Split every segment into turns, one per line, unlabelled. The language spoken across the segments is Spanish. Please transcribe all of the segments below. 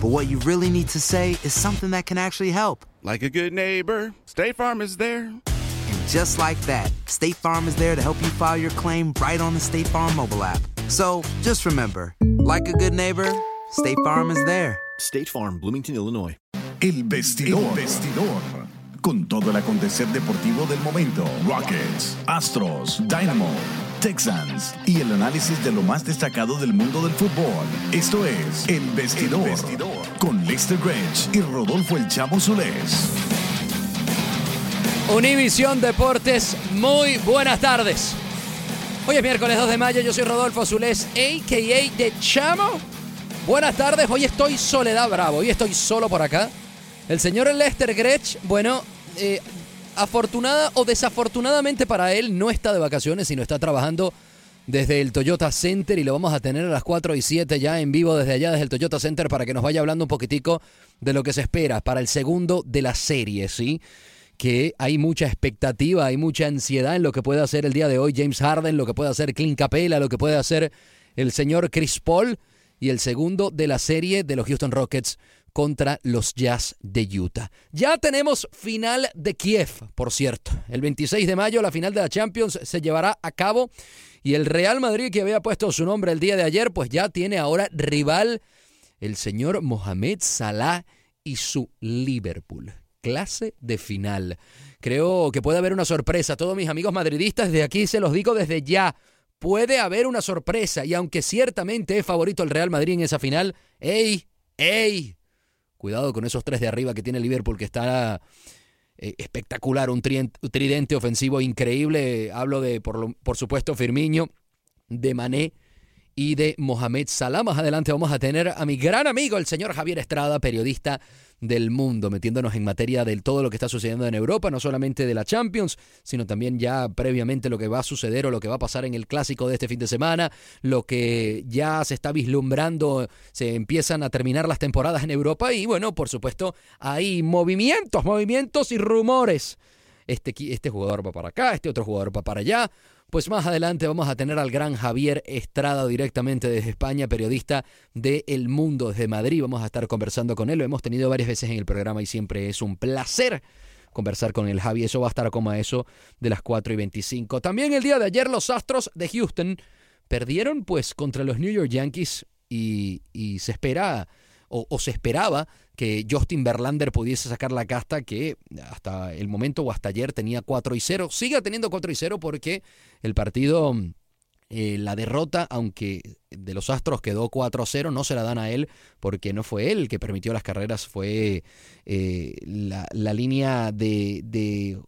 but what you really need to say is something that can actually help.
Like a good neighbor, State Farm is there.
And just like that, State Farm is there to help you file your claim right on the State Farm mobile app. So just remember, like a good neighbor, State Farm is there.
State Farm, Bloomington, Illinois.
El vestidor. El vestidor. Con todo el acontecer deportivo del momento. Rockets, Astros, Dynamo, Texans y el análisis de lo más destacado del mundo del fútbol. Esto es El Vestidor. Con Lester Grange y Rodolfo El Chavo Zulés.
Univisión Deportes, muy buenas tardes. Hoy es miércoles 2 de mayo, yo soy Rodolfo Azulés, a.k.a. de Chamo. Buenas tardes, hoy estoy Soledad Bravo, hoy estoy solo por acá. El señor Lester Gretsch, bueno, eh, afortunada o desafortunadamente para él, no está de vacaciones, sino está trabajando desde el Toyota Center y lo vamos a tener a las 4 y 7 ya en vivo desde allá, desde el Toyota Center, para que nos vaya hablando un poquitico de lo que se espera para el segundo de la serie, ¿sí? que hay mucha expectativa, hay mucha ansiedad en lo que puede hacer el día de hoy James Harden, lo que puede hacer Clint Capela, lo que puede hacer el señor Chris Paul y el segundo de la serie de los Houston Rockets contra los Jazz de Utah. Ya tenemos final de Kiev, por cierto. El 26 de mayo la final de la Champions se llevará a cabo y el Real Madrid que había puesto su nombre el día de ayer, pues ya tiene ahora rival el señor Mohamed Salah y su Liverpool clase de final. Creo que puede haber una sorpresa. Todos mis amigos madridistas, desde aquí se los digo desde ya. Puede haber una sorpresa y aunque ciertamente es favorito el Real Madrid en esa final, ¡ey! ¡ey! Cuidado con esos tres de arriba que tiene Liverpool que está eh, espectacular, un, tridente ofensivo increíble. Hablo de, por, lo- por supuesto, Firmino, de Mané y de Mohamed Salah. Más adelante vamos a tener a mi gran amigo, el señor Javier Estrada, periodista del mundo, metiéndonos en materia de todo lo que está sucediendo en Europa, no solamente de la Champions, sino también ya previamente lo que va a suceder o lo que va a pasar en el clásico de este fin de semana, lo que ya se está vislumbrando, se empiezan a terminar las temporadas en Europa y bueno, por supuesto, hay movimientos, movimientos y rumores. Este, este jugador va para acá, este otro jugador va para allá. Pues más adelante vamos a tener al gran Javier Estrada directamente desde España, periodista de El Mundo desde Madrid. Vamos a estar conversando con él. Lo hemos tenido varias veces en el programa y siempre es un placer conversar con el Javi. Eso va a estar como a eso de las 4 y 25. También el día de ayer los Astros de Houston perdieron pues contra los New York Yankees y, se espera o, o se esperaba que Justin Verlander pudiese sacar la casta que hasta el momento o hasta ayer tenía 4 y 0. Siga teniendo 4 y 0 porque el partido, eh, la derrota, aunque de los Astros quedó 4 a 0, no se la dan a él porque no fue él que permitió las carreras, fue eh, la, línea de,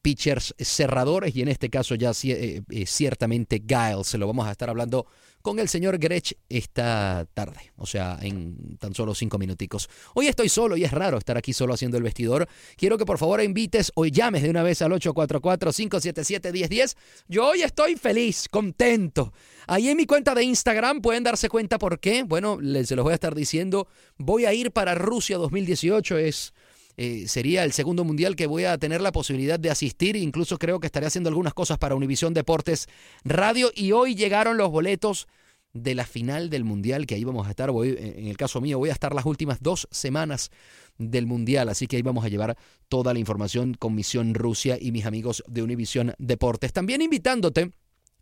pitchers cerradores y en este caso ya eh, ciertamente Giles. Se lo vamos a estar hablando con el señor Grech esta tarde, o sea, en tan solo cinco minuticos. Hoy estoy solo y es raro estar aquí solo haciendo el vestidor. Quiero que por favor invites o llames de una vez al 844-577-1010. Yo hoy estoy feliz, contento. Ahí en mi cuenta de Instagram pueden darse cuenta por qué. Bueno, se los voy a estar diciendo. Voy a ir para Rusia 2018. Es eh, sería el segundo mundial que voy a tener la posibilidad de asistir. Incluso creo que estaré haciendo algunas cosas para Univisión Deportes Radio. Y hoy llegaron los boletos de la final del mundial, que ahí vamos a estar. Voy, en el caso mío, voy a estar las últimas dos semanas del mundial. Así que ahí vamos a llevar toda la información con Misión Rusia y mis amigos de Univisión Deportes. También invitándote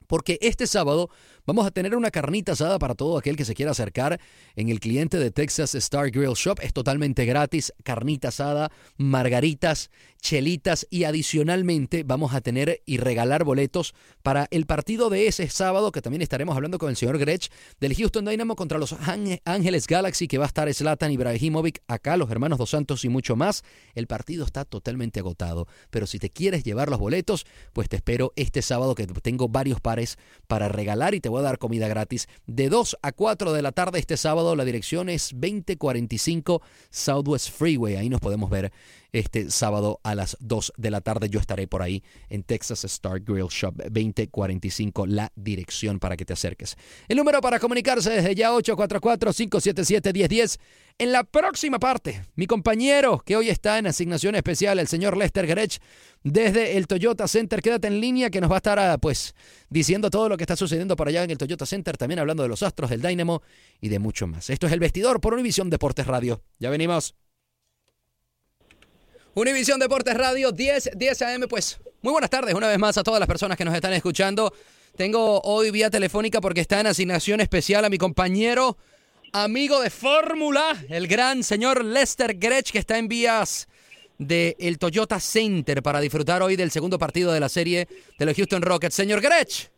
porque este sábado vamos a tener una carnita asada para todo aquel que se quiera acercar en el cliente de Texas Star Grill Shop. Es totalmente gratis, carnita asada, margaritas, chelitas y adicionalmente vamos a tener y regalar boletos para el partido de ese sábado que también estaremos hablando con el señor Grech del Houston Dynamo contra los Ángeles Galaxy que va a estar Zlatan Ibrahimovic acá, los hermanos Dos Santos y mucho más. El partido está totalmente agotado, pero si te quieres llevar los boletos, pues te espero este sábado que tengo varios pares para regalar y te voy a dar comida gratis de 2 a 4 de la tarde este sábado. La dirección es 2045 Southwest Freeway. Ahí nos podemos ver este sábado a las 2 de la tarde. Yo estaré por ahí en Texas Star Grill Shop 2045, la dirección para que te acerques. El número para comunicarse desde ya 844-577-1010. En la próxima parte, mi compañero que hoy está en asignación especial, el señor Lester Grech, desde el Toyota Center. Quédate en línea que nos va a estar ah, pues diciendo todo lo que está sucediendo por allá en el Toyota Center, también hablando de los astros, del Dynamo y de mucho más. Esto es El Vestidor por Univisión Deportes Radio. Ya venimos. Univisión Deportes Radio 10, 10 AM, pues muy buenas tardes una vez más a todas las personas que nos están escuchando. Tengo hoy vía telefónica porque está en asignación especial a mi compañero, amigo de Fórmula, el gran señor Lester Grech, que está en vías del el Toyota Center para disfrutar hoy del segundo partido de la serie de los Houston Rockets. Señor Grech.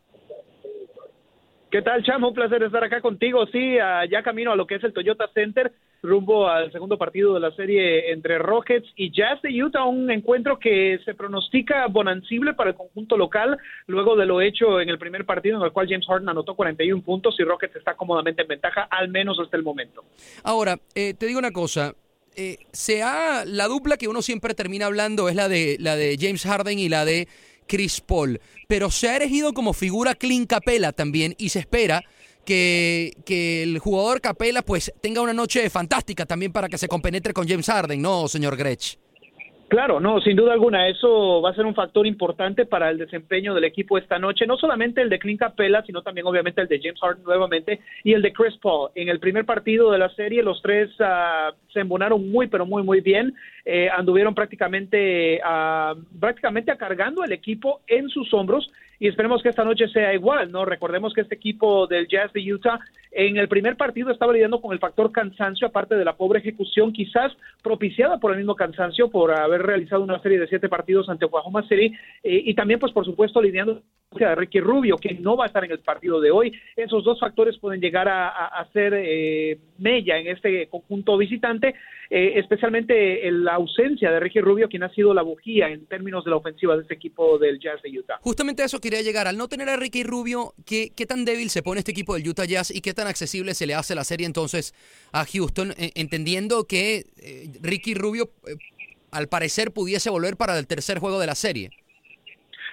¿Qué tal, Chamo? Un placer estar acá contigo. Sí, ya camino a lo que es el Toyota Center rumbo al segundo partido de la serie entre Rockets y Jazz de Utah, un encuentro que se pronostica bonancible para el conjunto local, luego de lo hecho en el primer partido en el cual James Harden anotó 41 puntos y Rockets está cómodamente en ventaja, al menos hasta el momento.
Ahora, eh, te digo una cosa, eh, sea la dupla que uno siempre termina hablando es la de la de James Harden y la de Chris Paul, pero se ha elegido como figura Clint Capela también y se espera que, que el jugador Capela pues tenga una noche fantástica también para que se compenetre con James Harden, ¿no, señor Grech?
Claro, no, sin duda alguna, eso va a ser un factor importante para el desempeño del equipo esta noche, no solamente el de Clint Capella, sino también obviamente el de James Harden nuevamente y el de Chris Paul. En el primer partido de la serie, los tres uh, se embonaron muy, pero muy, muy bien, eh, anduvieron prácticamente, uh, prácticamente cargando el equipo en sus hombros y esperemos que esta noche sea igual, ¿no? Recordemos que este equipo del Jazz de Utah en el primer partido estaba lidiando con el factor cansancio, aparte de la pobre ejecución, quizás propiciada por el mismo cansancio, por haber realizado una serie de siete partidos ante Oklahoma City, eh, y también, pues, por supuesto, lidiando de Ricky Rubio, que no va a estar en el partido de hoy. Esos dos factores pueden llegar a, hacer eh, mella en este conjunto visitante, eh, especialmente la ausencia de Ricky Rubio, quien ha sido la bujía en términos de la ofensiva de este equipo del Jazz de Utah.
Justamente a eso quería llegar. Al no tener a Ricky Rubio, ¿qué, qué tan débil se pone este equipo del Utah Jazz y qué tan accesible se le hace la serie entonces a Houston, entendiendo que Ricky Rubio al parecer pudiese volver para el tercer juego de la serie.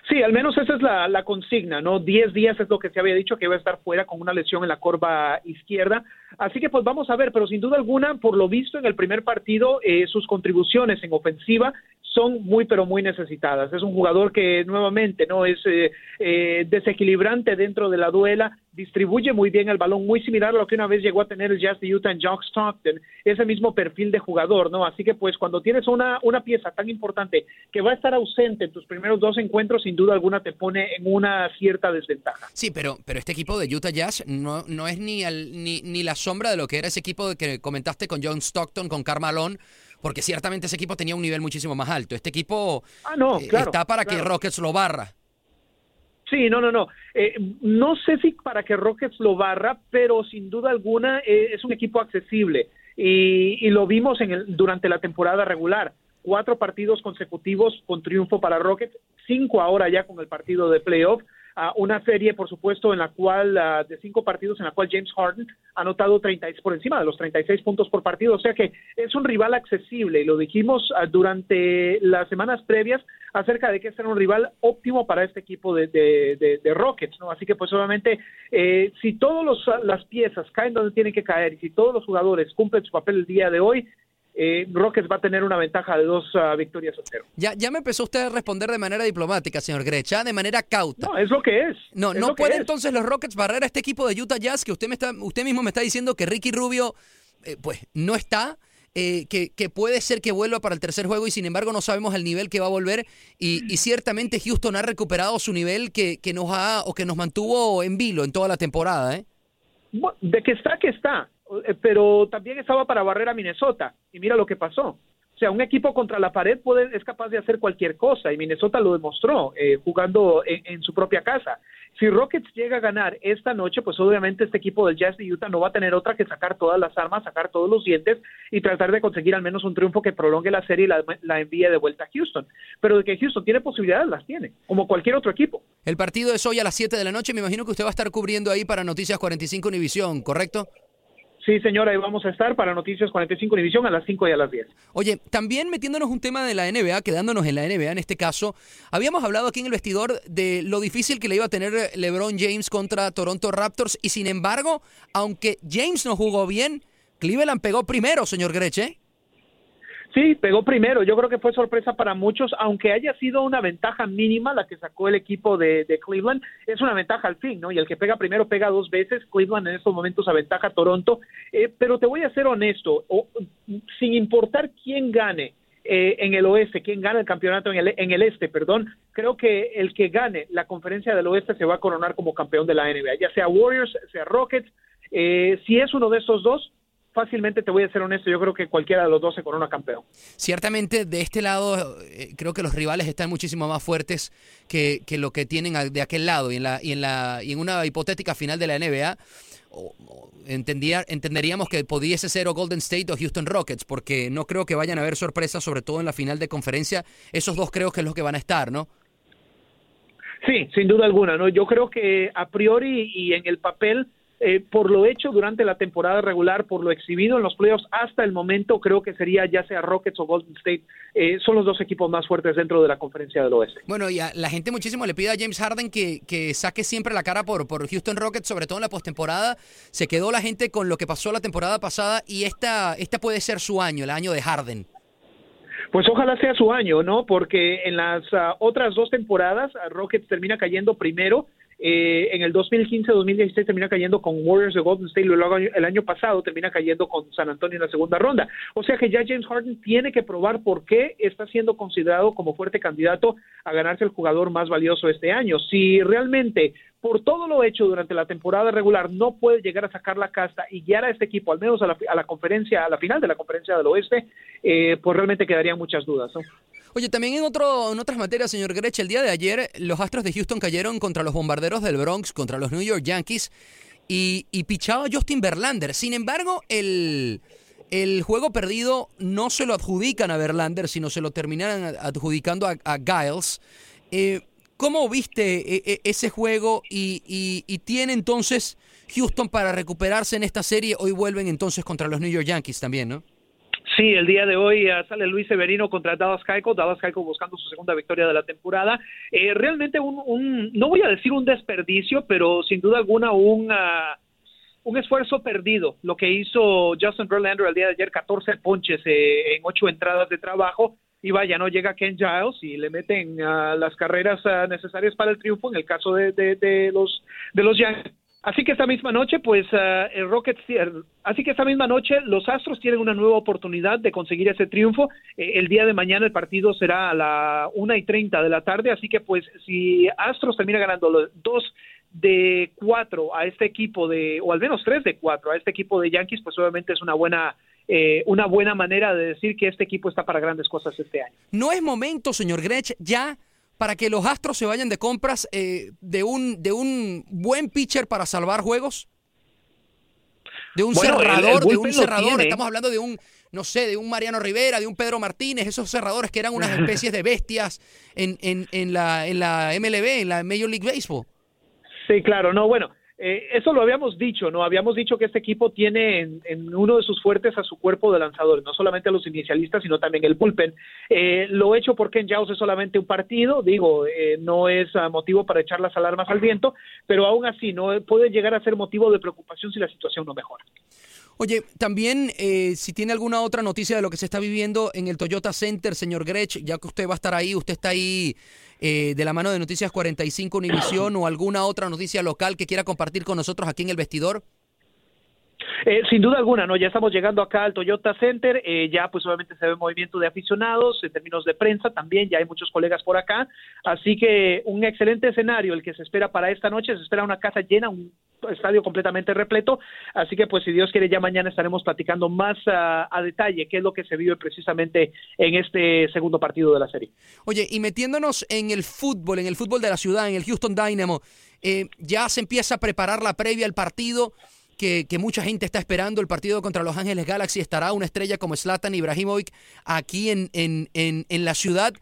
Sí, al menos esa es la, consigna, ¿no? Diez días es lo que se había dicho que iba a estar fuera con una lesión en la corva izquierda. Así que pues vamos a ver, pero sin duda alguna, por lo visto en el primer partido, eh, sus contribuciones en ofensiva son muy pero muy necesitadas. Es un jugador que nuevamente no es eh, eh, desequilibrante dentro de la duela, distribuye muy bien el balón, muy similar a lo que una vez llegó a tener el Jazz de Utah en Jock Stockton, ese mismo perfil de jugador, ¿no? Así que pues cuando tienes una, una pieza tan importante que va a estar ausente en tus primeros dos encuentros, sin duda alguna te pone en una cierta desventaja.
Sí, pero, pero este equipo de Utah Jazz no, no es ni, ni, ni la sombra de lo que era ese equipo que comentaste con John Stockton, con Carmalón, porque ciertamente ese equipo tenía un nivel muchísimo más alto. Este equipo
ah, no,
eh,
claro,
está para que Rockets lo barra.
Sí, no, no, no. Eh, no sé si para que Rockets lo barra, pero sin duda alguna eh, es un equipo accesible y, lo vimos en el, durante la temporada regular. Cuatro partidos consecutivos con triunfo para Rockets, cinco ahora ya con el partido de playoff. A una serie, por supuesto, en la cual, ah, de cinco partidos, en la cual James Harden ha anotado 30, por encima de los 36 puntos por partido. O sea que es un rival accesible y lo dijimos ah, durante las semanas previas acerca de que este era un rival óptimo para este equipo de, de, de, Rockets, ¿no? Así que, pues, obviamente, eh, si todas las piezas caen donde tienen que caer y si todos los jugadores cumplen su papel el día de hoy, eh, Rockets va a tener una ventaja de dos uh, victorias a cero.
Ya, ya me empezó usted a responder de manera diplomática, señor Grecha, de manera cauta.
No, es lo que es.
No, no puede entonces los Rockets barrer a este equipo de Utah Jazz que usted me está, usted mismo me está diciendo que Ricky Rubio, eh, pues, no está. Eh, que, que, puede ser que vuelva para el tercer juego y sin embargo no sabemos el nivel que va a volver y, y ciertamente Houston ha recuperado su nivel que, que, nos ha o que nos mantuvo en vilo en toda la temporada. ¿eh?
De que está, que está. Eh, pero también estaba para barrer a Minnesota y mira lo que pasó. O sea, un equipo contra la pared puede, es capaz de hacer cualquier cosa y Minnesota lo demostró eh, jugando en, su propia casa. Si Rockets llega a ganar esta noche, pues obviamente este equipo del Jazz de Utah no va a tener otra que sacar todas las armas, sacar todos los dientes y tratar de conseguir al menos un triunfo que prolongue la serie y la, la envíe de vuelta a Houston. Pero de que Houston tiene posibilidades, las tiene, como cualquier otro equipo.
El partido es hoy a las 7 de la noche, me imagino que usted va a estar cubriendo ahí para Noticias 45 Univisión, ¿correcto?
Sí, señora, ahí vamos a estar para Noticias 45 Univisión a las 5 y a las 10.
Oye, también metiéndonos un tema de la NBA, quedándonos en la NBA en este caso, habíamos hablado aquí en el vestidor de lo difícil que le iba a tener LeBron James contra Toronto Raptors y sin embargo, aunque James no jugó bien, Cleveland pegó primero, señor Greche.
Sí, pegó primero. Yo creo que fue sorpresa para muchos, aunque haya sido una ventaja mínima la que sacó el equipo de, Cleveland, es una ventaja al fin, ¿no? Y el que pega primero pega dos veces. Cleveland en estos momentos aventaja a Toronto. Eh, pero te voy a ser honesto, sin importar quién gane, eh, en el oeste, quién gana el campeonato en el, en el este, perdón, creo que el que gane la conferencia del oeste se va a coronar como campeón de la NBA, ya sea Warriors, sea Rockets, eh, si es uno de esos dos, fácilmente te voy a ser honesto, yo creo que cualquiera de los dos se corona campeón.
Ciertamente, de este lado, eh, creo que los rivales están muchísimo más fuertes que, que lo que tienen de aquel lado. Y en, la, y, en la, y en una hipotética final de la NBA, entendía, entenderíamos que pudiese ser o Golden State o Houston Rockets, porque no creo que vayan a haber sorpresas, sobre todo en la final de conferencia. Esos dos creo que es los que van a estar, ¿no?
Sí, sin duda alguna, ¿no? Yo creo que a priori y en el papel eh, por lo hecho durante la temporada regular, por lo exhibido en los playoffs hasta el momento, creo que sería ya sea Rockets o Golden State, eh, son los dos equipos más fuertes dentro de la conferencia del oeste.
Bueno, y a la gente muchísimo le pide a James Harden que, que saque siempre la cara por, por Houston Rockets, sobre todo en la postemporada. Se quedó la gente con lo que pasó la temporada pasada y esta, esta puede ser su año, el año de Harden.
Pues ojalá sea su año, ¿no? Porque en las ah, otras dos temporadas Rockets termina cayendo primero eh, en el 2015-2016 termina cayendo con Warriors de Golden State, luego el año pasado termina cayendo con San Antonio en la segunda ronda. O sea que ya James Harden tiene que probar por qué está siendo considerado como fuerte candidato a ganarse el jugador más valioso este año. Si realmente por todo lo hecho durante la temporada regular no puede llegar a sacar la casta y guiar a este equipo, al menos a la, conferencia, a la final de la conferencia del oeste, eh, pues realmente quedarían muchas dudas. ¿no?
Oye, también en, otro, en otras materias, señor Grech, el día de ayer los Astros de Houston cayeron contra los bombarderos del Bronx, contra los New York Yankees, y, y pichaba Justin Verlander. Sin embargo, el, el juego perdido no se lo adjudican a Verlander, sino se lo terminan adjudicando a, Giles. Eh, ¿Cómo viste e, e, ese juego y, y, tiene entonces Houston para recuperarse en esta serie? Hoy vuelven entonces contra los New York Yankees también, ¿no?
Sí, el día de hoy uh, sale Luis Severino contra Dallas Keuchel, Dallas Keuchel buscando su segunda victoria de la temporada. Eh, realmente un, un, no voy a decir un desperdicio, pero sin duda alguna un, uh, un esfuerzo perdido. Lo que hizo Justin Verlander el día de ayer, 14 ponches eh, en ocho entradas de trabajo. Y vaya, no llega Ken Giles y le meten uh, las carreras necesarias para el triunfo en el caso de, de los de los Yankees Así que esta misma noche, pues uh, el Rockets, así que esta misma noche los Astros tienen una nueva oportunidad de conseguir ese triunfo. Eh, el día de mañana el partido será a la una y treinta de la tarde, así que pues si Astros termina ganando los dos de cuatro a este equipo de, o al menos tres de cuatro a este equipo de Yankees, pues obviamente es una buena eh, una buena manera de decir que este equipo está para grandes cosas este año.
No es momento, señor Grech, ya para que los Astros se vayan de compras eh, de, un, de un buen pitcher para salvar juegos? De un cerrador, de un cerrador. Estamos hablando de un, no sé, de un Mariano Rivera, de un Pedro Martínez, esos cerradores que eran unas especies de bestias en, en, en, la, en la MLB, en la Major League Baseball.
Sí, claro, no, bueno, eh, eso lo habíamos dicho, ¿no? Habíamos dicho que este equipo tiene en, uno de sus fuertes a su cuerpo de lanzadores, no solamente a los inicialistas, sino también el bullpen. Eh, lo hecho por Ken Jaws es solamente un partido, digo, eh, no es ah, motivo para echar las alarmas al viento, pero aún así no puede llegar a ser motivo de preocupación si la situación no mejora.
Oye, también si tiene alguna otra noticia de lo que se está viviendo en el Toyota Center, señor Grech, ya que usted va a estar ahí, usted está ahí eh, de la mano de Noticias 45 Univisión o alguna otra noticia local que quiera compartir con nosotros aquí en el vestidor?
Eh, sin duda alguna, ¿no? Ya estamos llegando acá al Toyota Center, eh, ya pues obviamente se ve movimiento de aficionados, en términos de prensa también, ya hay muchos colegas por acá, así que un excelente escenario el que se espera para esta noche, se espera una casa llena, un estadio completamente repleto, así que pues si Dios quiere ya mañana estaremos platicando más a, detalle qué es lo que se vive precisamente en este segundo partido de la serie.
Oye, y metiéndonos en el fútbol, en el fútbol de la ciudad, en el Houston Dynamo, eh, ya se empieza a preparar la previa al partido. Que, mucha gente está esperando. El partido contra Los Ángeles Galaxy estará una estrella como Zlatan Ibrahimovic aquí en, en, en, en la ciudad.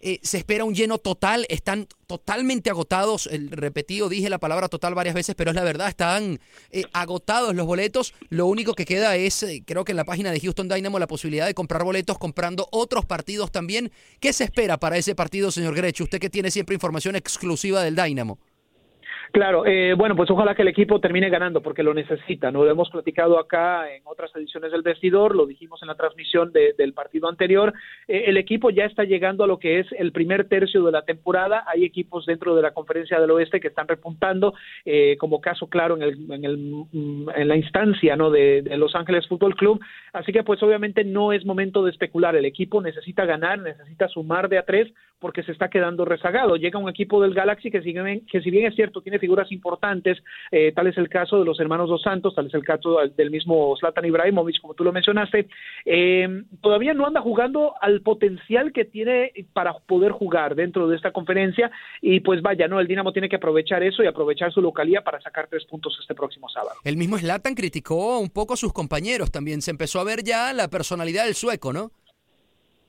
Eh, se espera un lleno total, están totalmente agotados, el repetido, dije la palabra total varias veces, pero es la verdad, están eh, agotados los boletos, lo único que queda es, eh, creo que en la página de Houston Dynamo, la posibilidad de comprar boletos comprando otros partidos también. ¿Qué se espera para ese partido, señor Grech? Usted que tiene siempre información exclusiva del Dynamo.
Claro, eh, bueno, pues ojalá que el equipo termine ganando porque lo necesita, ¿no? Lo hemos platicado acá en otras ediciones del vestidor, lo dijimos en la transmisión del partido anterior. Eh, el equipo ya está llegando a lo que es el primer tercio de la temporada. Hay equipos dentro de la conferencia del oeste que están repuntando, eh, como caso claro en, el, en, el, mm, en la instancia, ¿no? De, de Los Ángeles Fútbol Club. Así que, pues, obviamente no es momento de especular. El equipo necesita ganar, necesita sumar de a tres porque se está quedando rezagado. Llega un equipo del Galaxy que si bien, que si bien es cierto, tiene figuras importantes, eh, tal es el caso de los hermanos Dos Santos, tal es el caso del mismo Zlatan Ibrahimovic, como tú lo mencionaste, eh, todavía no anda jugando al potencial que tiene para poder jugar dentro de esta conferencia y pues vaya, ¿no? El Dinamo tiene que aprovechar eso y aprovechar su localía para sacar tres puntos este próximo sábado.
El mismo Zlatan criticó un poco a sus compañeros también, se empezó a ver ya la personalidad del sueco, ¿no?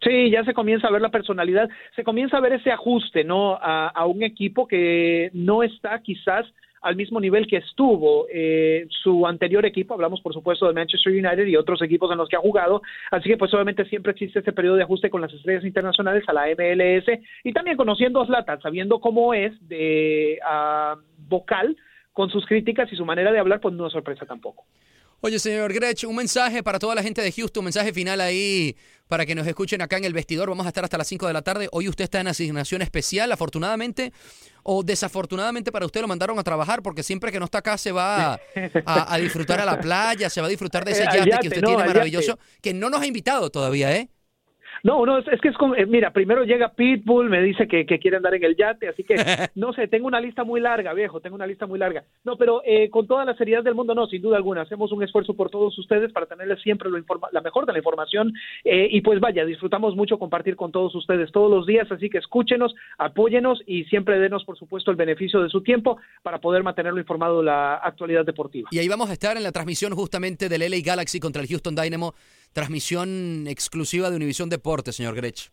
Sí, ya se comienza a ver la personalidad, se comienza a ver ese ajuste, ¿no? A, un equipo que no está quizás al mismo nivel que estuvo eh, su anterior equipo, hablamos por supuesto de Manchester United y otros equipos en los que ha jugado, así que pues obviamente siempre existe ese periodo de ajuste con las estrellas internacionales a la MLS y también conociendo a Zlatan, sabiendo cómo es de uh, vocal con sus críticas y su manera de hablar, pues no es sorpresa tampoco.
Oye, señor Grech, un mensaje para toda la gente de Houston, un mensaje final ahí para que nos escuchen acá en el vestidor. Vamos a estar hasta las 5 de la tarde. Hoy usted está en asignación especial, afortunadamente o desafortunadamente para usted lo mandaron a trabajar porque siempre que no está acá se va a, disfrutar a la playa, se va a disfrutar de ese yate, que usted tiene maravilloso, que no nos ha invitado todavía, ¿eh?
No, no, es, que es como, eh, mira, primero llega Pitbull, me dice que, que, quiere andar en el yate, así que, no sé, tengo una lista muy larga, viejo, tengo una lista muy larga. No, pero eh, con toda la seriedad del mundo, no, sin duda alguna, hacemos un esfuerzo por todos ustedes para tenerles siempre lo la mejor de la información eh, y pues vaya, disfrutamos mucho compartir con todos ustedes todos los días, así que escúchenos, apóyenos y siempre denos, por supuesto, el beneficio de su tiempo para poder mantenerlo informado de la actualidad deportiva.
Y ahí vamos a estar en la transmisión justamente del LA Galaxy contra el Houston Dynamo transmisión exclusiva de Univisión Deportes, señor Grech.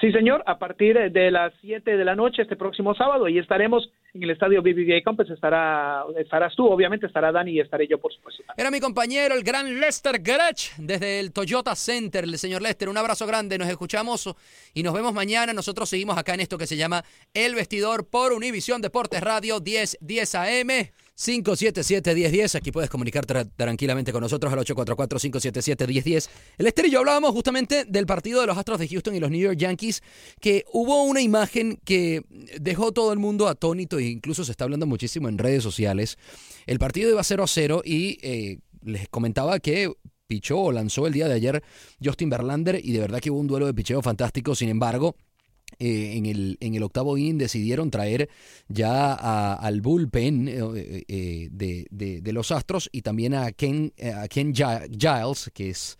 Sí, señor, a partir de las 7 de la noche este próximo sábado y estaremos en el estadio BBVA Campus, estará, estarás tú, obviamente estará Dani y estaré yo, por supuesto.
Era mi compañero, el gran Lester Grech, desde el Toyota Center, el señor Lester, un abrazo grande, nos escuchamos y nos vemos mañana, nosotros seguimos acá en esto que se llama El Vestidor por Univisión Deportes Radio 10, 10 AM. 577-1010. Aquí puedes comunicarte tranquilamente con nosotros al 844-577-1010. El yo hablábamos justamente del partido de los Astros de Houston y los New York Yankees, que hubo una imagen que dejó todo el mundo atónito e incluso se está hablando muchísimo en redes sociales. El partido iba 0 a 0 y eh, les comentaba que pichó o lanzó el día de ayer Justin Verlander y de verdad que hubo un duelo de picheo fantástico. Sin embargo, eh, en, el, en el octavo inning decidieron traer ya al bullpen eh, eh, de, los Astros y también a Ken, a Ken Giles, que es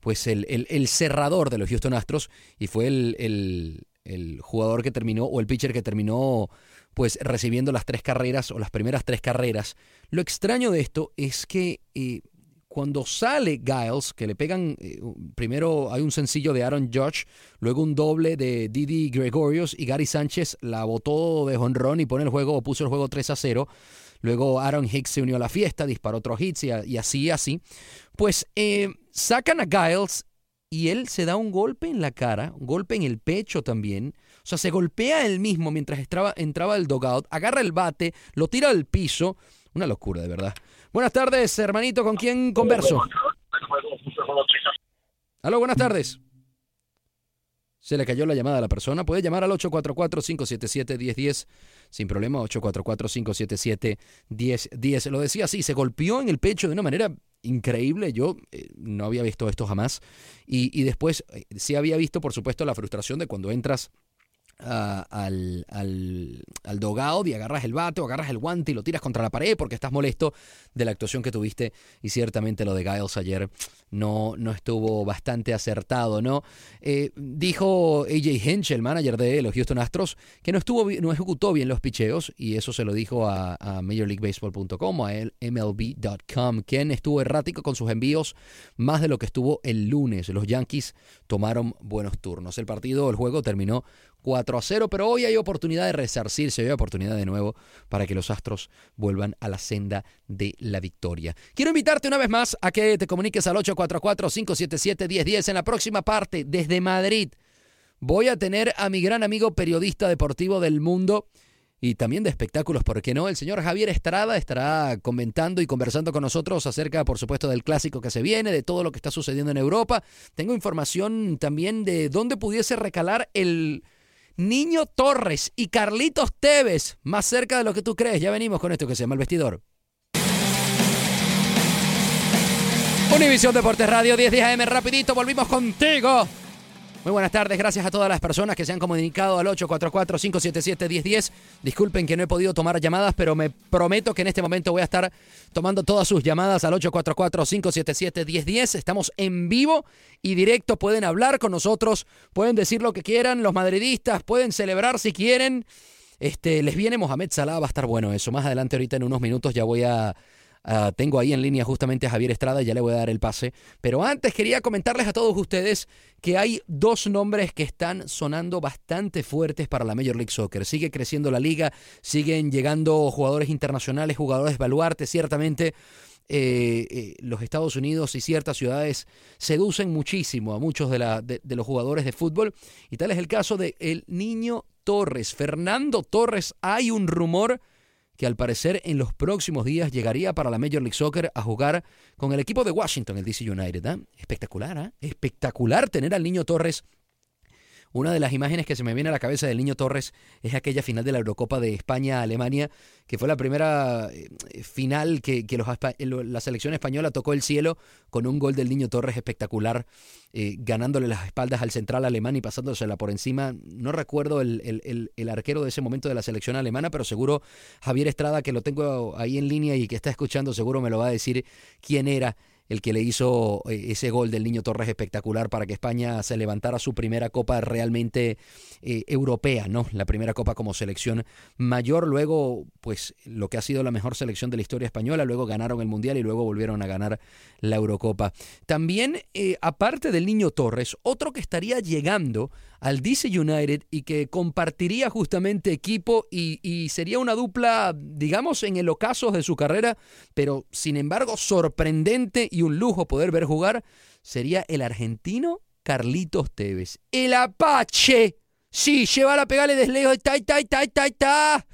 pues el, el, cerrador de los Houston Astros y fue el, el, jugador que terminó o el pitcher que terminó pues recibiendo las tres carreras o las primeras tres carreras. Lo extraño de esto es que cuando sale Giles, que le pegan, eh, primero hay un sencillo de Aaron Judge, luego un doble de Didi Gregorius y Gary Sánchez la botó de jonrón y pone el juego, puso el juego 3 a 0. Luego Aaron Hicks se unió a la fiesta, disparó otro hits y, y así, así. Pues eh, sacan a Giles y él se da un golpe en la cara, un golpe en el pecho también. O sea, se golpea él mismo mientras entraba el dogout, agarra el bate, lo tira al piso. Una locura, de verdad. Buenas tardes, hermanito, ¿con quién converso? Aló, buenas tardes. Se le cayó la llamada a la persona. Puede llamar al 844-577-1010 sin problema. 844-577-1010. Lo decía así, se golpeó en el pecho de una manera increíble. Yo eh, no había visto esto jamás. Y, y después eh, sí había visto, por supuesto, la frustración de cuando entras al, al, al dogout y agarras el bate o agarras el guante y lo tiras contra la pared porque estás molesto de la actuación que tuviste y ciertamente lo de Giles ayer no, no estuvo bastante acertado, ¿no? Eh, dijo AJ Hinch, el manager de los Houston Astros, que no, estuvo, no ejecutó bien los picheos y eso se lo dijo a, a MajorLeagueBaseball.com a MLB.com, quien estuvo errático con sus envíos más de lo que estuvo el lunes. Los Yankees tomaron buenos turnos. El partido, el juego terminó 4 a 0, pero hoy hay oportunidad de resarcirse, hoy hay oportunidad de nuevo para que los Astros vuelvan a la senda de la victoria. Quiero invitarte una vez más a que te comuniques al 844-577-1010 en la próxima parte desde Madrid. Voy a tener a mi gran amigo periodista deportivo del mundo y también de espectáculos, ¿por qué no? El señor Javier Estrada estará comentando y conversando con nosotros acerca, por supuesto, del clásico que se viene, de todo lo que está sucediendo en Europa. Tengo información también de dónde pudiese recalar el Niño Torres y Carlitos Tevez, más cerca de lo que tú crees. Ya venimos con esto que se llama El Vestidor. Univisión Deportes Radio, 10 días AM, rapidito, volvimos contigo. Muy buenas tardes, gracias a todas las personas que se han comunicado al 844-577-1010. Disculpen que no he podido tomar llamadas, pero me prometo que en este momento voy a estar tomando todas sus llamadas al 844-577-1010. Estamos en vivo y directo, pueden hablar con nosotros, pueden decir lo que quieran, los madridistas pueden celebrar si quieren. Este, les viene Mohamed Salah, va a estar bueno eso. Más adelante, ahorita en unos minutos, ya voy a, Ah, tengo ahí en línea justamente a Javier Estrada, ya le voy a dar el pase. Pero antes quería comentarles a todos ustedes que hay dos nombres que están sonando bastante fuertes para la Major League Soccer. Sigue creciendo la liga, siguen llegando jugadores internacionales, jugadores baluarte, ciertamente. eh, eh, los Estados Unidos y ciertas ciudades seducen muchísimo a muchos de, la- de- de los jugadores de fútbol. Y tal es el caso de el niño Torres, Fernando Torres. Hay un rumor que al parecer en los próximos días llegaría para la Major League Soccer a jugar con el equipo de Washington, el DC United. ¿ah? Espectacular, ¿ah? espectacular tener al niño Torres. Una de las imágenes que se me viene a la cabeza del niño Torres es aquella final de la Eurocopa de España-Alemania, que fue la primera eh, final que, que los la selección española tocó el cielo con un gol del niño Torres espectacular, eh, ganándole las espaldas al central alemán y pasándosela por encima. No recuerdo el- el- el arquero de ese momento de la selección alemana, pero seguro Javier Estrada, que lo tengo ahí en línea y que está escuchando, seguro me lo va a decir quién era el que le hizo eh, ese gol del Niño Torres espectacular para que España se levantara su primera copa realmente eh, europea, ¿no? La primera copa como selección mayor, luego pues lo que ha sido la mejor selección de la historia española, luego ganaron el Mundial y luego volvieron a ganar la Eurocopa. También, eh, aparte del Niño Torres, otro que estaría llegando al DC United y que compartiría justamente equipo y, sería una dupla, digamos, en el ocaso de su carrera, pero sin embargo sorprendente y un lujo poder ver jugar, sería el argentino Carlitos Tevez. El Apache. Sí, lleva la pegale desde lejos. Ta, ta, ta, ta, ta.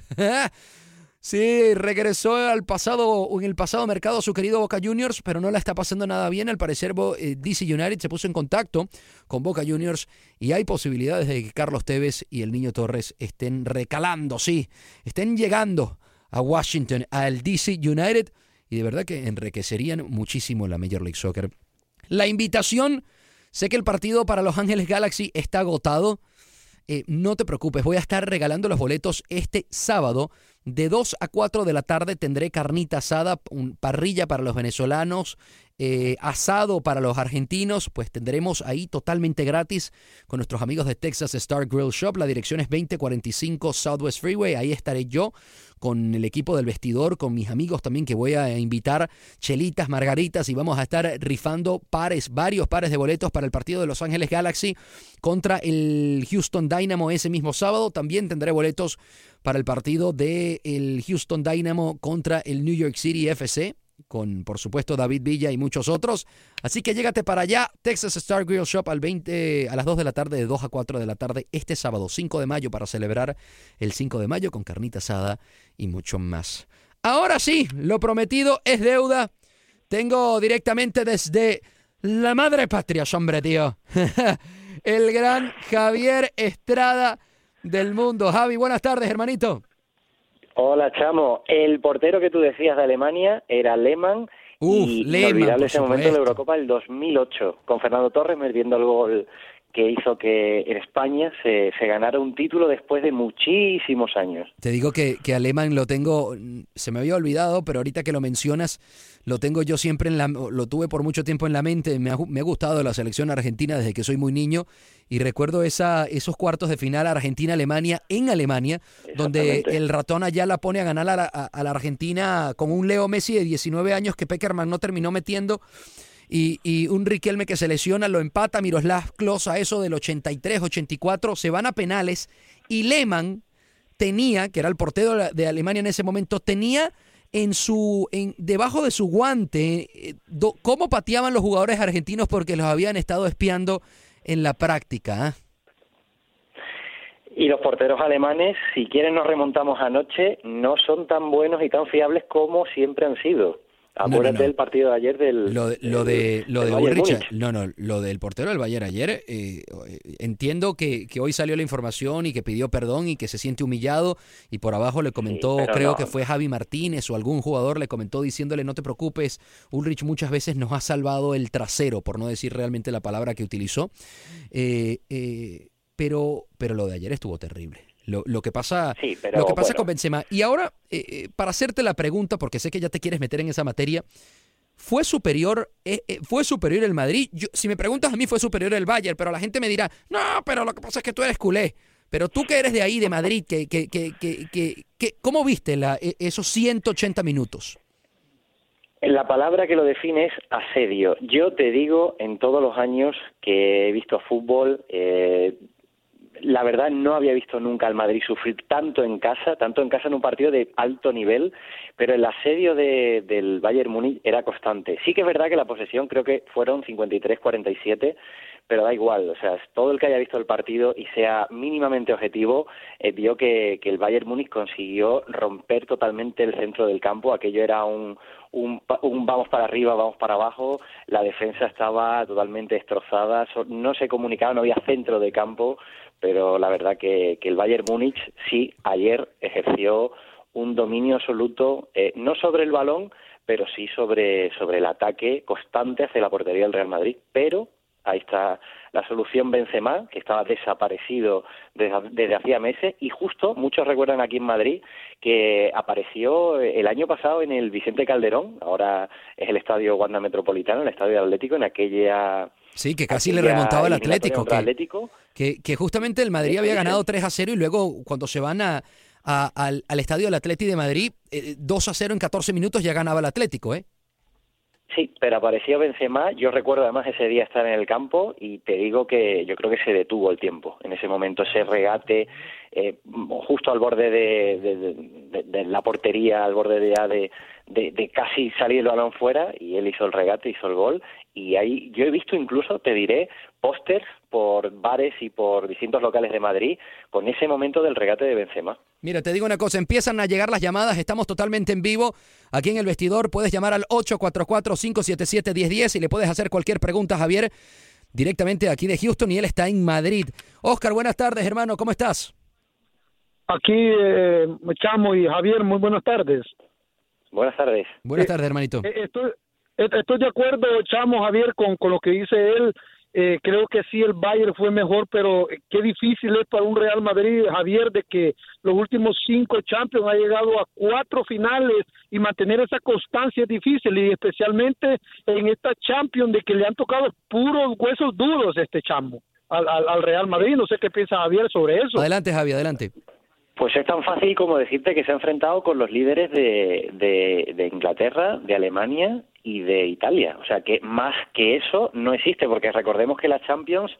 Sí, regresó al pasado, en el pasado mercado a su querido Boca Juniors, pero no la está pasando nada bien. Al parecer, eh, DC United se puso en contacto con Boca Juniors y hay posibilidades de que Carlos Tevez y el Niño Torres estén recalando, sí, estén llegando a Washington, al DC United, y de verdad que enriquecerían muchísimo la Major League Soccer. La invitación, sé que el partido para Los Ángeles Galaxy está agotado. Eh, no te preocupes, voy a estar regalando los boletos este sábado. De 2 a 4 de la tarde tendré carnita asada, un parrilla para los venezolanos, eh, asado para los argentinos, pues tendremos ahí totalmente gratis con nuestros amigos de Texas Star Grill Shop. La dirección es 2045 Southwest Freeway. Ahí estaré yo con el equipo del vestidor, con mis amigos también que voy a invitar chelitas, margaritas y vamos a estar rifando pares, varios pares de boletos para el partido de Los Ángeles Galaxy contra el Houston Dynamo ese mismo sábado. También tendré boletos para el partido del el Houston Dynamo contra el New York City FC con por supuesto David Villa y muchos otros. Así que llégate para allá, Texas Star Grill Shop al 20 a las 2 de la tarde, de 2 a 4 de la tarde este sábado 5 de mayo para celebrar el 5 de mayo con carnita asada y mucho más. Ahora sí, lo prometido es deuda. Tengo directamente desde la madre patria, hombre, tío. el gran Javier Estrada del mundo. Javi, buenas tardes, hermanito.
Hola, chamo. El portero que tú decías de Alemania era Lehmann.
Uf,
y
Lehmann,
ese momento en la. Eurocopa del 2008, con Fernando Torres metiendo el gol que hizo que en España se, se ganara un título después de muchísimos años.
Te digo que, que Alemán lo tengo, se me había olvidado, pero ahorita que lo mencionas, lo tengo yo siempre en la, lo tuve por mucho tiempo en la mente. Me ha, me ha gustado la selección argentina desde que soy muy niño y recuerdo esa, esos cuartos de final Argentina-Alemania en Alemania, donde el ratón allá la pone a ganar a a- a la Argentina con un Leo Messi de 19 años que Peckerman no terminó metiendo. Y, y un Riquelme que se lesiona, lo empata Miroslav Klose a eso del 83-84, se van a penales y Lehmann tenía, que era el portero de Alemania en ese momento, tenía en su en, debajo de su guante eh, cómo pateaban los jugadores argentinos porque los habían estado espiando en la práctica. ¿ah?
Y los porteros alemanes, si quieren nos remontamos anoche, no son tan buenos y tan fiables como siempre han sido. Acuérdate
no.
del partido de ayer del...
Lo de, lo de, lo de no, no, lo del portero del Bayern ayer, eh, entiendo que, que hoy salió la información y que pidió perdón y que se siente humillado y por abajo le comentó, creo
no.
que fue Javi Martínez o algún jugador le comentó diciéndole no te preocupes, Ulrich muchas veces nos ha salvado el trasero, por no decir realmente la palabra que utilizó, Eh, eh, pero, pero lo de ayer estuvo terrible. Lo, lo que pasa,
Sí, pero
lo que pasa
bueno.
con Benzema. Y ahora, eh, eh, para hacerte la pregunta, porque sé que ya te quieres meter en esa materia, ¿Fue superior, eh, eh, fue superior el Madrid? Yo- si me preguntas a mí, fue superior el Bayern, pero la gente me dirá, no, pero lo que pasa es que tú eres culé. Pero tú que eres de ahí, de Madrid, que, que, que, que, que- que- ¿cómo viste la, e- esos 180 minutos?
La palabra que lo define es asedio. Yo te digo, en todos los años que he visto fútbol, eh, la verdad no había visto nunca al Madrid sufrir tanto en casa, tanto en casa en un partido de alto nivel, pero el asedio de- del Bayern Múnich era constante. Sí que es verdad que la posesión creo que fueron 53-47, pero da igual, o sea, todo el que haya visto el partido y sea mínimamente objetivo, eh, vio que, que el Bayern Múnich consiguió romper totalmente el centro del campo, aquello era un, un, un vamos para arriba, vamos para abajo, la defensa estaba totalmente destrozada, no se comunicaba, no había centro de campo, pero la verdad que, que el Bayern Múnich sí ayer ejerció un dominio absoluto, eh, no sobre el balón, pero sí sobre, sobre el ataque constante hacia la portería del Real Madrid. Pero ahí está la solución Benzema, que estaba desaparecido desde, desde hacía meses, y justo muchos recuerdan aquí en Madrid que apareció el año pasado en el Vicente Calderón, ahora es el estadio Wanda Metropolitano, el estadio Atlético, en aquella...
Sí, que casi le remontaba el
eliminatoria
Atlético. Que,
Atlético.
que, que justamente el Madrid había ganado
sí.
3 a 0 y luego cuando se van a, a- al, al estadio del Atlético de Madrid, eh, 2 a 0 en 14 minutos ya ganaba el Atlético, ¿eh?
Sí, pero apareció Benzema. Yo recuerdo además ese día estar en el campo y te digo que yo creo que se detuvo el tiempo en ese momento, ese regate eh, justo al borde de, de- de- de la portería, al borde de, ya de, de, de casi salir el balón fuera y él hizo el regate, hizo el gol y ahí yo he visto incluso, te diré, pósters por bares y por distintos locales de Madrid con ese momento del regate de Benzema.
Mira, te digo una cosa, empiezan a llegar las llamadas, estamos totalmente en vivo aquí en el vestidor, puedes llamar al 844-577-1010 y le puedes hacer cualquier pregunta a Javier directamente aquí de Houston y él está en Madrid. Oscar, buenas tardes, hermano, ¿cómo estás?
Aquí, eh, Chamo y Javier, muy buenas tardes.
Buenas tardes.
Buenas
Eh,
tardes, hermanito.
Eh, Estoy, estoy de acuerdo, Chamo, Javier, con, con lo que dice él. Eh, creo que sí, el Bayern fue mejor, pero eh, qué difícil es para un Real Madrid, Javier, de que los últimos cinco Champions ha llegado a cuatro finales y mantener esa constancia es difícil, y especialmente en esta Champions de que le han tocado puros huesos duros este chamo al, al, al Real Madrid. No sé qué piensa Javier sobre eso.
Adelante, Javi, adelante.
Pues es tan fácil como decirte que se ha enfrentado con los líderes de, de, Inglaterra, de Alemania y de Italia. O sea que más que eso no existe, porque recordemos que la Champions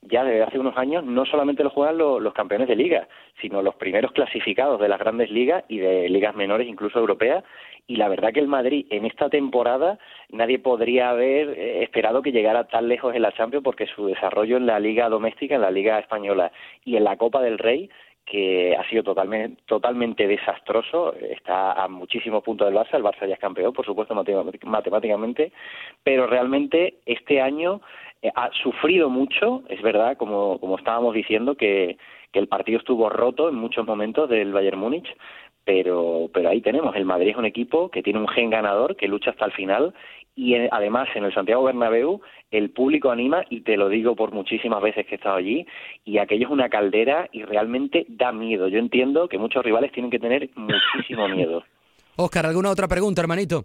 ya desde hace unos años no solamente lo juegan los, los campeones de liga, sino los primeros clasificados de las grandes ligas y de ligas menores, incluso europeas. Y la verdad que el Madrid en esta temporada nadie podría haber eh, esperado que llegara tan lejos en la Champions porque su desarrollo en la liga doméstica, en la liga española y en la Copa del Rey que ha sido totalmente, totalmente desastroso, está a muchísimos puntos del Barça, el Barça ya es campeón, por supuesto, matemáticamente, pero realmente este año eh, ha sufrido mucho, es verdad, como, como estábamos diciendo, que, que el partido estuvo roto en muchos momentos del Bayern Múnich, pero, pero ahí tenemos, el Madrid es un equipo que tiene un gen ganador, que lucha hasta el final y eh, además en el Santiago Bernabéu el público anima y te lo digo por muchísimas veces que he estado allí y aquello es una caldera y realmente da miedo. Yo entiendo que muchos rivales tienen que tener muchísimo miedo.
Oscar, ¿alguna otra pregunta, hermanito?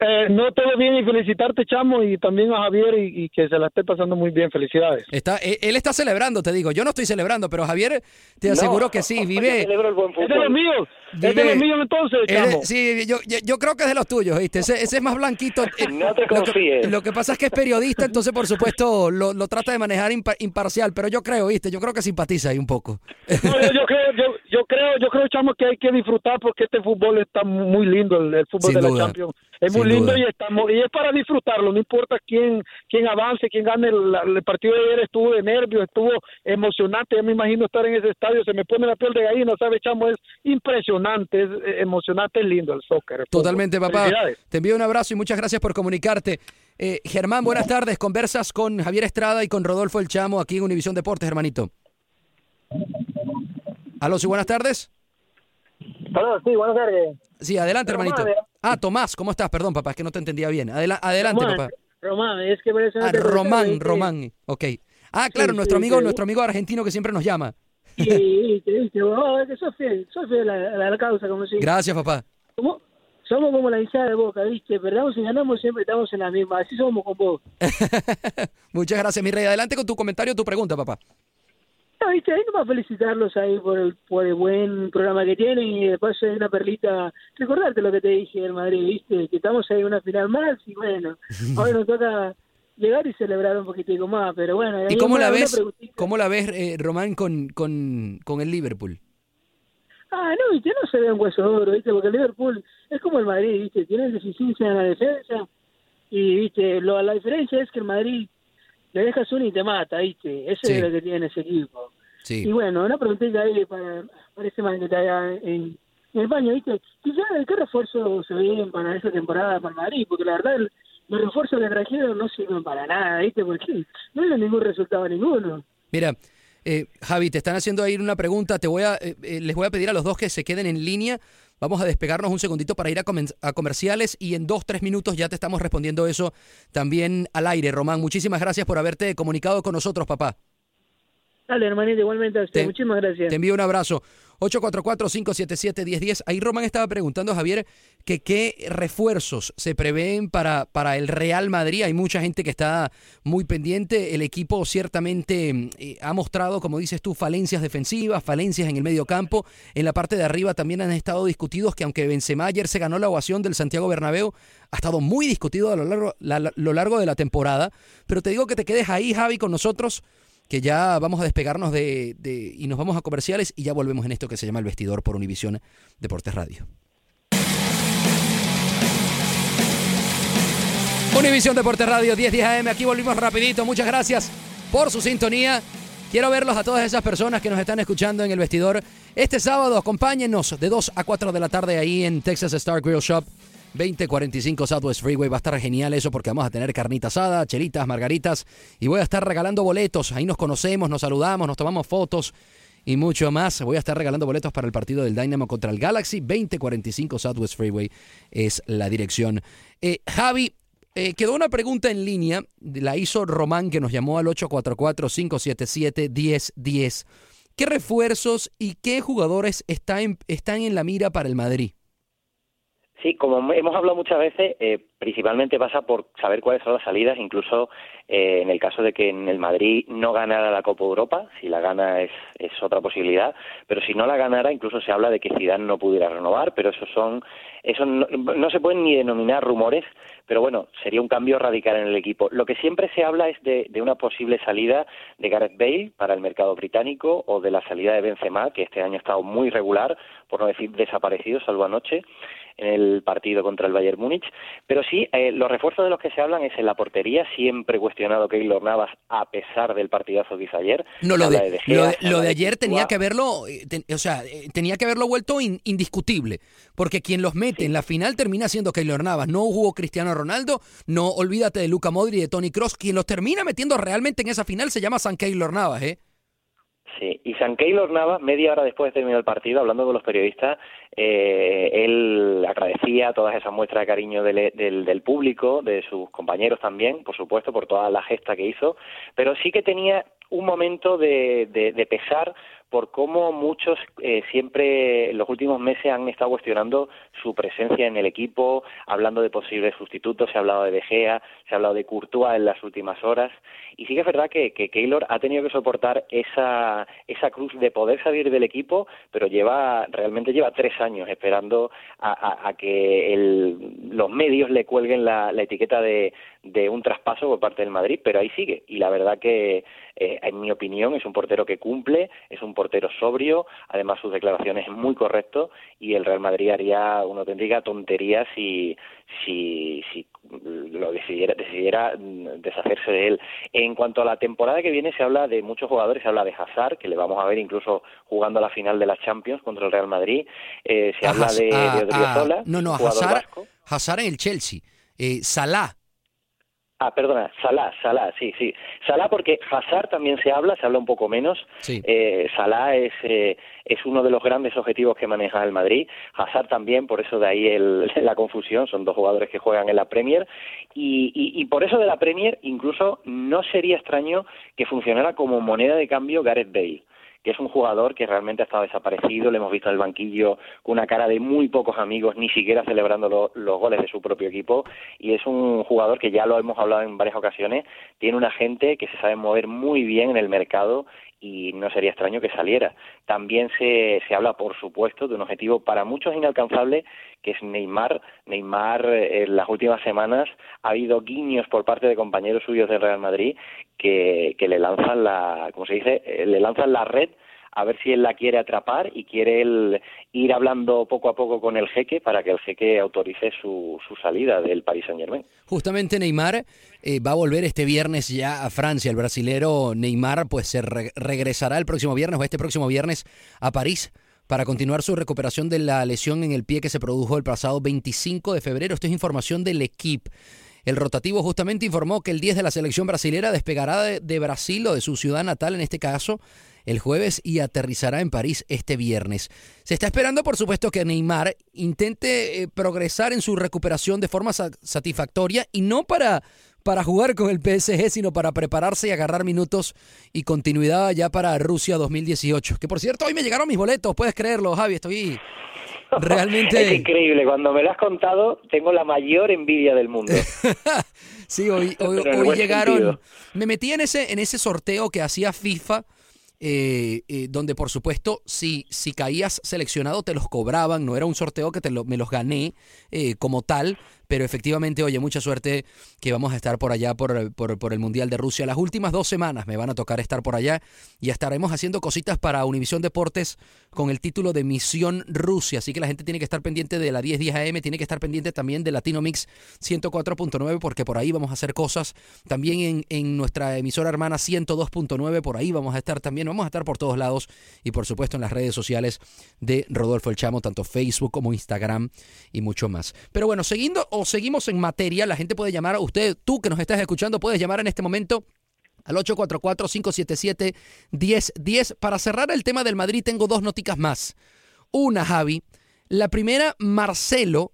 Eh, no, todo bien y felicitarte, Chamo, y también a Javier y, y, que se la esté pasando muy bien. Felicidades.
Está, él está celebrando, te digo. Yo no estoy celebrando, pero Javier te aseguro
no,
que sí. Vive.
El buen
es de los míos. Vive, es de los míos entonces, Chamo.
sí, yo, yo, creo que es de los tuyos, ¿viste? Ese, ese es más blanquito.
no te confíes.
Lo que, lo que, pasa es que es periodista, entonces por supuesto lo, lo trata de manejar impar, imparcial, pero yo creo, ¿viste? Yo creo que simpatiza ahí un poco.
No, yo, yo, creo, yo, yo, creo, yo creo, Chamo, que hay que disfrutar porque este fútbol está muy lindo, el, el fútbol
Sin
de
duda.
la Champions. Es muy
Sin
lindo
duda.
y estamos y es para disfrutarlo, no importa quién quién avance, quién gane. El, el partido de ayer estuvo de nervios, estuvo emocionante. Ya me imagino estar en ese estadio, se me pone la piel de gallina, ¿sabe, chamo? Es impresionante, es eh, emocionante, es lindo el soccer. el
Totalmente, papá. Te envío un abrazo y muchas gracias por comunicarte. Eh, Germán, buenas tardes. Conversas con Javier Estrada y con Rodolfo El Chamo aquí en Univisión Deportes, hermanito. Aló, sí, buenas tardes.
Hola, sí, buenas tardes.
Sí, adelante,
Román,
hermanito.
eh.
Ah, Tomás, ¿cómo estás? Perdón, papá, es que no te entendía bien. Adela- adelante,
Román,
papá.
Román, es que parece
Ah, Román, Román. Ok. Ah, claro,
Sí,
nuestro
sí,
amigo,
sí.
nuestro amigo argentino que siempre nos llama.
Sí, te viste, vos, que sos fiel, sos fiel a, la- a la causa, como si.
Gracias, papá.
Somos como la hinchada de boca, ¿viste? Perdamos y ganamos, siempre estamos en la misma. Así somos con vos.
Muchas gracias, mi rey. Adelante con tu comentario, tu pregunta, papá.
No, ¿viste? Ahí nomás felicitarlos ahí por el, por el buen programa que tienen y después hay una perlita. Recordarte lo que te dije del Madrid, ¿viste? Que estamos ahí en una final más y bueno, ahora nos toca llegar y celebrar un poquitico más, pero bueno.
¿Y cómo la ves, cómo la ves, eh, Román, con, con, con el Liverpool?
Ah, no, viste, no se ve un hueso de oro, viste, porque el Liverpool es como el Madrid, viste, tiene deficiencia en la defensa y, viste, lo, la diferencia es que el Madrid le dejas uno y te mata, viste, eso
Sí.
es lo que tiene ese equipo.
Sí.
Y bueno, una preguntita ahí para, para ese man que está allá en, en España, viste, quizás qué refuerzo se ven para esa temporada para el Madrid, porque la verdad el- los refuerzos que trajeron no sirven para nada, viste, porque no hay ningún resultado ninguno.
Mira, eh, Javi, te están haciendo ahí una pregunta. Te voy a, eh, eh, les voy a pedir a los dos que se queden en línea. Vamos a despegarnos un segundito para ir a, comerciales y en dos, tres minutos ya te estamos respondiendo eso también al aire, Román. Muchísimas gracias por haberte comunicado con nosotros, papá.
Dale, hermanito, igualmente a usted,
Te-
muchísimas gracias.
Te envío un abrazo. 844-577-1010. Ahí Román estaba preguntando, Javier, que qué refuerzos se prevén para, para el Real Madrid. Hay mucha gente que está muy pendiente. El equipo ciertamente eh, ha mostrado, como dices tú, falencias defensivas, falencias en el medio campo. En la parte de arriba también han estado discutidos que aunque Benzema ayer se ganó la ovación del Santiago Bernabéu, ha estado muy discutido a lo largo, la- lo largo de la temporada. Pero te digo que te quedes ahí, Javi, con nosotros que ya vamos a despegarnos de, de- y nos vamos a comerciales y ya volvemos en esto que se llama El Vestidor por Univisión Deportes Radio. Univisión Deportes Radio 1010 AM, aquí volvimos rapidito, muchas gracias por su sintonía. Quiero verlos a todas esas personas que nos están escuchando en el vestidor. Este sábado acompáñennos de 2 a 4 de la tarde ahí en Texas Star Grill Shop. 2045 Southwest Freeway. Va a estar genial eso porque vamos a tener carnita asada, chelitas, margaritas y voy a estar regalando boletos. Ahí nos conocemos, nos saludamos, nos tomamos fotos y mucho más. Voy a estar regalando boletos para el partido del Dynamo contra el Galaxy. 2045 Southwest Freeway es la dirección. Eh, Javi, eh, quedó una pregunta en línea, la hizo Román que nos llamó al 844-577-1010. ¿Qué refuerzos y qué jugadores están están en la mira para el Madrid?
Sí, como hemos hablado muchas veces, eh, principalmente pasa por saber cuáles son las salidas, incluso eh, en el caso de que en el Madrid no ganara la Copa Europa, si la gana es, es otra posibilidad, pero si no la ganara, incluso se habla de que Zidane no pudiera renovar, pero eso son, eso no, no se pueden ni denominar rumores, pero bueno, sería un cambio radical en el equipo. Lo que siempre se habla es de, de una posible salida de Gareth Bale para el mercado británico o de la salida de Benzema, que este año ha estado muy regular, por no decir desaparecido, salvo anoche en el partido contra el Bayern Múnich. Pero sí, eh, los refuerzos de los que se hablan es en la portería, siempre cuestionado Keylor Navas a pesar del partidazo que hizo ayer.
No, lo de, lo, de ayer tenía que haberlo, eh, o sea, eh, tenía que haberlo vuelto indiscutible, porque quien los mete en la final termina siendo Keylor Navas. No jugó Cristiano Ronaldo, no olvídate de Luca Modri y de Tony Cross. Quien los termina metiendo realmente en esa final se llama San Keylor Navas, ¿eh?
Sí, y San Keylor media hora después de terminar el partido, hablando con los periodistas, eh, él agradecía todas esas muestras de cariño del, del, del, público, de sus compañeros también, por supuesto, por toda la gesta que hizo, pero sí que tenía un momento de, de, pesar por cómo muchos eh, siempre en los últimos meses han estado cuestionando su presencia en el equipo, hablando de posibles sustitutos, se ha hablado de De Gea, se ha hablado de Courtois en las últimas horas, y sí que es verdad que, que Keylor ha tenido que soportar esa, esa cruz de poder salir del equipo, pero lleva, realmente lleva tres años esperando a, a, a que el, los medios le cuelguen la, la etiqueta de, de un traspaso por parte del Madrid, pero ahí sigue. Y la verdad que, eh, en mi opinión, es un portero que cumple, es un portero sobrio, además sus declaraciones es muy correcto y el Real Madrid haría una auténtica tontería si, si, si lo decidiera, decidiera deshacerse de él. En cuanto a la temporada que viene, se habla de muchos jugadores, se habla de Hazard, que le vamos a ver incluso jugando a la final de la Champions contra el Real Madrid, eh, se habla de, de Odriozola,
no, no, Hazard, Hazard en el Chelsea, eh, Salah
Ah, perdona, Salah, Salah, sí, sí. Salah porque Hazard también se habla, se habla un poco menos.
Sí.
Eh, Salah es, eh, es uno de los grandes objetivos que maneja el Madrid. Hazard también, por eso de ahí el, la confusión, son dos jugadores que juegan en la Premier. Y, y, y por eso de la Premier incluso no sería extraño que funcionara como moneda de cambio Gareth Bale que es un jugador que realmente ha estado desaparecido, le hemos visto en el banquillo con una cara de muy pocos amigos, ni siquiera celebrando lo, los goles de su propio equipo, y es un jugador que ya lo hemos hablado en varias ocasiones, tiene una gente que se sabe mover muy bien en el mercado y no sería extraño que saliera. También se, se habla, por supuesto, de un objetivo para muchos inalcanzable, que es Neymar. Neymar, eh, en las últimas semanas ha habido guiños por parte de compañeros suyos del Real Madrid que, que le lanzan la, como se dice, eh, le lanzan la red a ver si él la quiere atrapar y quiere él ir hablando poco a poco con el jeque para que el jeque autorice su, salida del Paris Saint Germain.
Justamente Neymar eh, va a volver este viernes ya a Francia. El brasilero Neymar pues se re regresará el próximo viernes o este próximo viernes a París para continuar su recuperación de la lesión en el pie que se produjo el pasado 25 de febrero. Esto es información del equipo. El rotativo justamente informó que el 10 de la selección brasilera despegará de, de Brasil o de su ciudad natal, en este caso, el jueves y aterrizará en París este viernes. Se está esperando, por supuesto, que Neymar intente eh, progresar en su recuperación de forma sa satisfactoria y no para, para jugar con el PSG, sino para prepararse y agarrar minutos y continuidad ya para Rusia 2018. Que por cierto, hoy me llegaron mis boletos, puedes creerlo, Javi, estoy realmente...
es increíble, cuando me lo has contado tengo la mayor envidia del mundo.
sí, hoy, hoy, hoy llegaron... Sentido. Me metí en ese, en ese sorteo que hacía FIFA eh, eh, donde por supuesto si, si caías seleccionado te los cobraban, no era un sorteo que te lo, me los gané eh, como tal, pero efectivamente, oye, mucha suerte que vamos a estar por allá por, por, el Mundial de Rusia. Las últimas dos semanas me van a tocar estar por allá y estaremos haciendo cositas para Univisión Deportes con el título de Misión Rusia. Así que la gente tiene que estar pendiente de la 1010 AM, tiene que estar pendiente también de Latino Mix 104.9 porque por ahí vamos a hacer cosas. También en, en nuestra emisora hermana 102.9, por ahí vamos a estar también, vamos a estar por todos lados y por supuesto en las redes sociales de Rodolfo El Chamo, tanto Facebook como Instagram y mucho más. Pero bueno, siguiendo o seguimos en materia, la gente puede llamar a usted, tú que nos estás escuchando, puedes llamar en este momento al 844-577-1010. Para cerrar el tema del Madrid, tengo dos noticas más. Una, Javi. La primera, Marcelo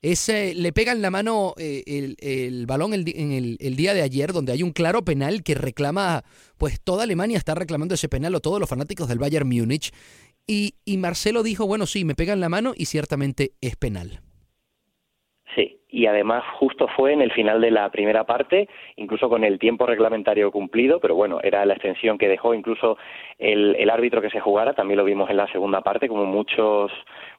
Ese, le pega en la mano eh, el, balón el, en el, día de ayer, donde hay un claro penal que reclama, pues toda Alemania está reclamando ese penal o todos los fanáticos del Bayern Múnich. Y, y Marcelo dijo, bueno, sí, me pega en la mano y ciertamente es penal.
Y además justo fue en el final de la primera parte, incluso con el tiempo reglamentario cumplido, pero bueno, era la extensión que dejó incluso el, el árbitro que se jugara, también lo vimos en la segunda parte, como muchos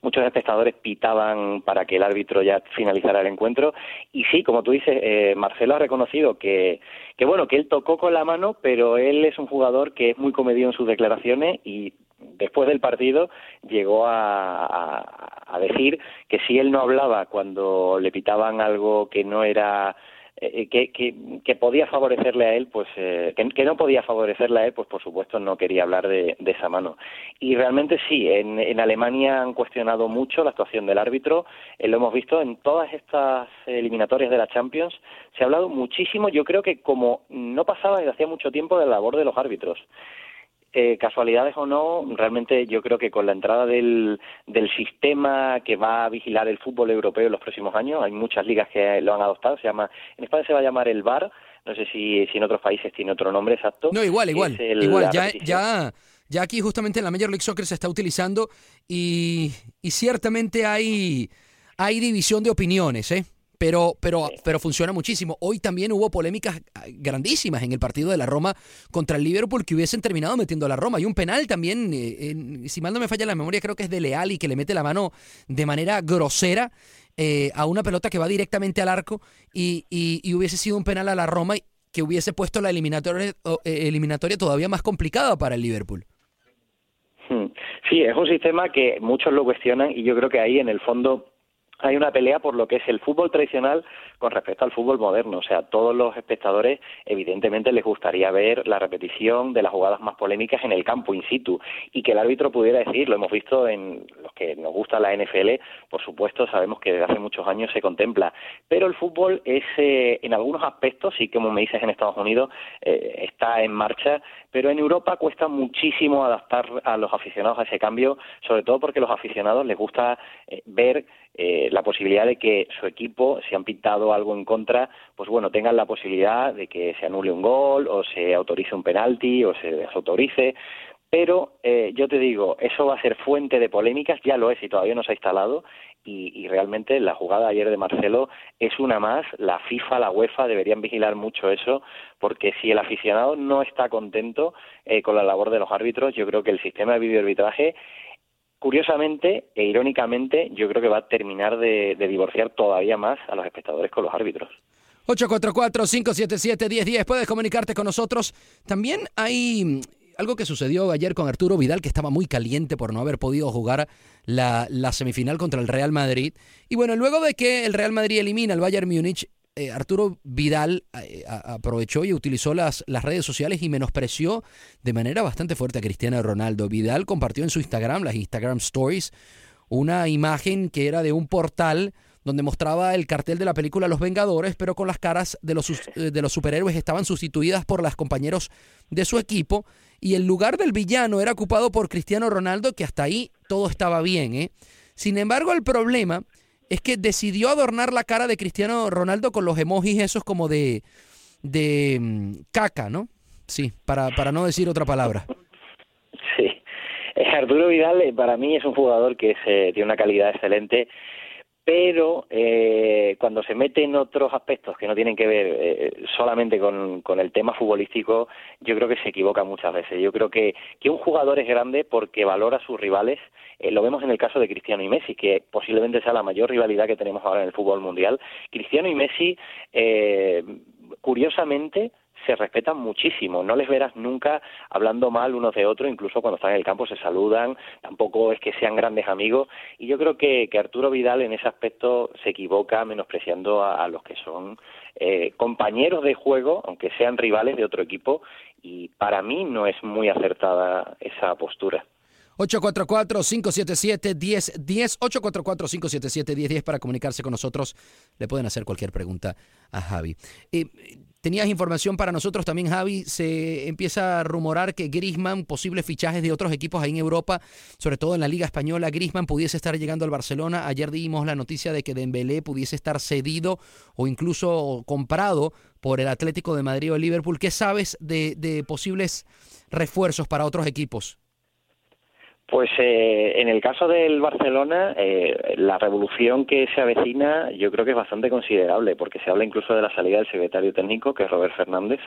muchos espectadores pitaban para que el árbitro ya finalizara el encuentro, y sí, como tú dices, eh, Marcelo ha reconocido que, que bueno, que él tocó con la mano, pero él es un jugador que es muy comedido en sus declaraciones y después del partido llegó a, decir que si él no hablaba cuando le pitaban algo que no era eh, que, que, que, podía favorecerle a él, pues eh, que, no podía favorecerle a él, pues por supuesto no quería hablar de, esa mano. Y realmente sí, en, en, Alemania han cuestionado mucho la actuación del árbitro, eh, lo hemos visto en todas estas eliminatorias de la Champions, se ha hablado muchísimo, yo creo que como no pasaba desde hacía mucho tiempo de la labor de los árbitros eh, casualidades o no, realmente yo creo que con la entrada del, del sistema que va a vigilar el fútbol europeo en los próximos años, hay muchas ligas que lo han adoptado, se llama, en España se va a llamar el VAR, no sé si, si en otros países tiene otro nombre exacto.
No, igual, igual, el, igual, ya, ya, ya aquí justamente en la Major League Soccer se está utilizando y, y ciertamente hay, hay división de opiniones, ¿eh? Pero, pero, pero funciona muchísimo. Hoy también hubo polémicas ah, grandísimas en el partido de la Roma contra el Liverpool que hubiesen terminado metiendo a la Roma. Hay un penal también, eh, en, si mal no me falla la memoria, creo que es de Leal y que le mete la mano de manera grosera eh, a una pelota que va directamente al arco y, y, y, hubiese sido un penal a la Roma que hubiese puesto la eliminatoria, eh, eliminatoria todavía más complicada para el Liverpool.
Hmm. Sí, es un sistema que muchos lo cuestionan y yo creo que ahí en el fondo hay una pelea por lo que es el fútbol tradicional con respecto al fútbol moderno. O sea, todos los espectadores evidentemente les gustaría ver la repetición de las jugadas más polémicas en el campo in situ y que el árbitro pudiera decir, lo hemos visto en los que nos gusta la NFL, por supuesto sabemos que desde hace muchos años se contempla, pero el fútbol es eh, en algunos aspectos, y como me dices en Estados Unidos, eh, está en marcha, pero en Europa cuesta muchísimo adaptar a los aficionados a ese cambio, sobre todo porque a los aficionados les gusta eh, ver eh, la posibilidad de que su equipo, si han pintado algo en contra, pues bueno, tengan la posibilidad de que se anule un gol o se autorice un penalti o se desautorice. Pero eh, yo te digo, eso va a ser fuente de polémicas, ya lo es y todavía no se ha instalado, y, y, realmente la jugada ayer de Marcelo es una más. La FIFA, la UEFA deberían vigilar mucho eso, porque si el aficionado no está contento eh, con la labor de los árbitros, yo creo que el sistema de videoarbitraje curiosamente e irónicamente, yo creo que va a terminar de, divorciar todavía más a los espectadores con los árbitros.
844-577-1010, puedes comunicarte con nosotros. También hay algo que sucedió ayer con Arturo Vidal, que estaba muy caliente por no haber podido jugar la, la semifinal contra el Real Madrid. Y bueno, luego de que el Real Madrid elimina al Bayern Múnich, eh, Arturo Vidal eh, aprovechó y utilizó las, las redes sociales y menospreció de manera bastante fuerte a Cristiano Ronaldo. Vidal compartió en su Instagram, las Instagram Stories, una imagen que era de un portal donde mostraba el cartel de la película Los Vengadores, pero con las caras de los, de los superhéroes estaban sustituidas por las compañeros de su equipo y el lugar del villano era ocupado por Cristiano Ronaldo, que hasta ahí todo estaba bien. ¿eh? Sin embargo, el problema es que decidió adornar la cara de Cristiano Ronaldo con los emojis esos como de, de um, caca, ¿no? Sí, para, para no decir otra palabra.
Sí. Arturo Vidal eh, para mí es un jugador que es, eh, tiene una calidad excelente pero eh, cuando se mete en otros aspectos que no tienen que ver eh, solamente con, el tema futbolístico, yo creo que se equivoca muchas veces. Yo creo que, que un jugador es grande porque valora a sus rivales. Eh, lo vemos en el caso de Cristiano y Messi, que posiblemente sea la mayor rivalidad que tenemos ahora en el fútbol mundial. Cristiano y Messi, eh, curiosamente, se respetan muchísimo, no les verás nunca hablando mal unos de otros, incluso cuando están en el campo se saludan, tampoco es que sean grandes amigos, y yo creo que, que Arturo Vidal en ese aspecto se equivoca menospreciando a, los que son eh, compañeros de juego, aunque sean rivales de otro equipo, y para mí no es muy acertada esa postura.
844-577-1010, 844-577-1010 para comunicarse con nosotros. Le pueden hacer cualquier pregunta a Javi. Eh, tenías información para nosotros también, Javi. Se empieza a rumorar que Grisman, posibles fichajes de otros equipos ahí en Europa, sobre todo en la Liga Española, Grisman pudiese estar llegando al Barcelona. Ayer dimos la noticia de que Dembélé pudiese estar cedido o incluso comprado por el Atlético de Madrid o el Liverpool. ¿Qué sabes de, de posibles refuerzos para otros equipos?
Pues eh, en el caso del Barcelona, eh, la revolución que se avecina yo creo que es bastante considerable, porque se habla incluso de la salida del secretario técnico, que es Robert Fernández,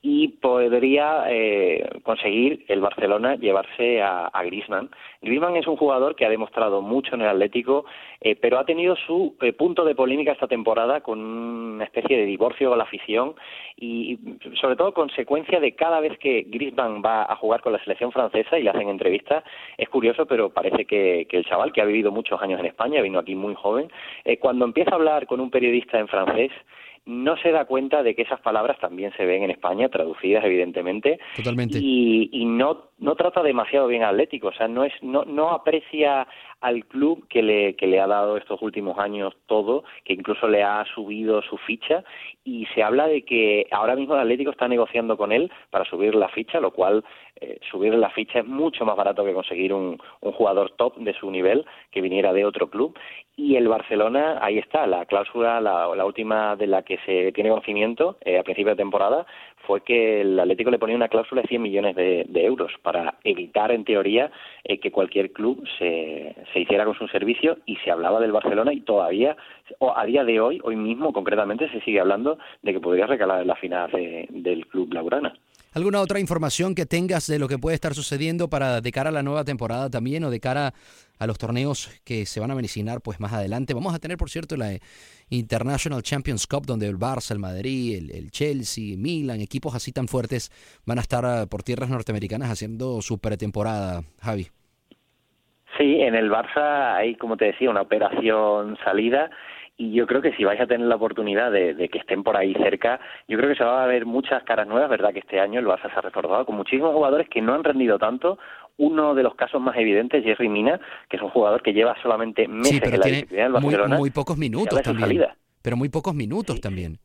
y podría eh, conseguir el Barcelona llevarse a, a Griezmann. Griezmann es un jugador que ha demostrado mucho en el Atlético, eh, pero ha tenido su eh, punto de polémica esta temporada con una especie de divorcio con la afición y sobre todo consecuencia de cada vez que Griezmann va a jugar con la selección francesa y le hacen entrevistas, es curioso, pero parece que, que, el chaval, que ha vivido muchos años en España, vino aquí muy joven, eh, cuando empieza a hablar con un periodista en francés, no se da cuenta de que esas palabras también se ven en España, traducidas evidentemente,
Totalmente.
y, y no, no trata demasiado bien a Atlético, o sea, no, es, no, no aprecia al club que le, que le ha dado estos últimos años todo, que incluso le ha subido su ficha, y se habla de que ahora mismo el Atlético está negociando con él para subir la ficha, lo cual eh, subir la ficha es mucho más barato que conseguir un, un jugador top de su nivel que viniera de otro club, y el Barcelona, ahí está, la cláusula, la, la última de la que se tiene conocimiento eh, a principio de temporada, fue que el Atlético le ponía una cláusula de 100 millones de, de euros para evitar, en teoría, eh, que cualquier club se, se hiciera con su servicio y se hablaba del Barcelona y todavía, o a día de hoy, hoy mismo concretamente, se sigue hablando de que podría recalar la final de, del club Laurana.
¿Alguna otra información que tengas de lo que puede estar sucediendo para de cara a la nueva temporada también o de cara a los torneos que se van a mencionar pues más adelante? Vamos a tener, por cierto, la International Champions Cup donde el Barça, el Madrid, el, el Chelsea, Milan, equipos así tan fuertes van a estar ah, por tierras norteamericanas haciendo su pretemporada, Javi.
Sí, en el Barça hay, como te decía, una operación salida y yo creo que si vais a tener la oportunidad de, de, que estén por ahí cerca, yo creo que se va a ver muchas caras nuevas, ¿verdad? Que este año el Barça se ha reforzado con muchísimos jugadores que no han rendido tanto. Uno de los casos más evidentes, Jerry Mina, que es un jugador que lleva solamente meses
sí, pero
en la
tiene
disciplina del Barcelona.
Muy, muy pocos minutos también. Pero muy pocos minutos sí. también.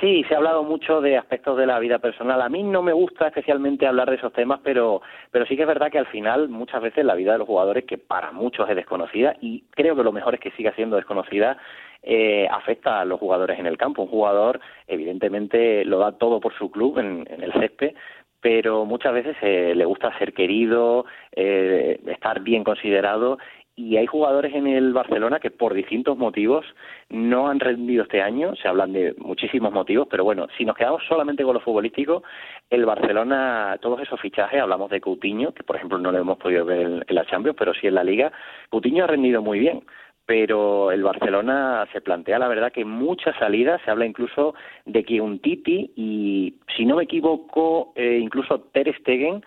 Sí, se ha hablado mucho de aspectos de la vida personal. A mí no me gusta especialmente hablar de esos temas, pero, pero sí que es verdad que al final muchas veces la vida de los jugadores, que para muchos es desconocida, y creo que lo mejor es que siga siendo desconocida, eh, afecta a los jugadores en el campo. Un jugador, evidentemente, lo da todo por su club en, en el césped, pero muchas veces eh, le gusta ser querido, eh, estar bien considerado y hay jugadores en el Barcelona que por distintos motivos no han rendido este año, se hablan de muchísimos motivos, pero bueno, si nos quedamos solamente con lo futbolístico, el Barcelona, todos esos fichajes, hablamos de Coutinho, que por ejemplo no lo hemos podido ver en, la Champions, pero sí en la Liga, Coutinho ha rendido muy bien, pero el Barcelona se plantea la verdad que muchas salidas, se habla incluso de que un Titi y si no me equivoco eh, incluso Ter Stegen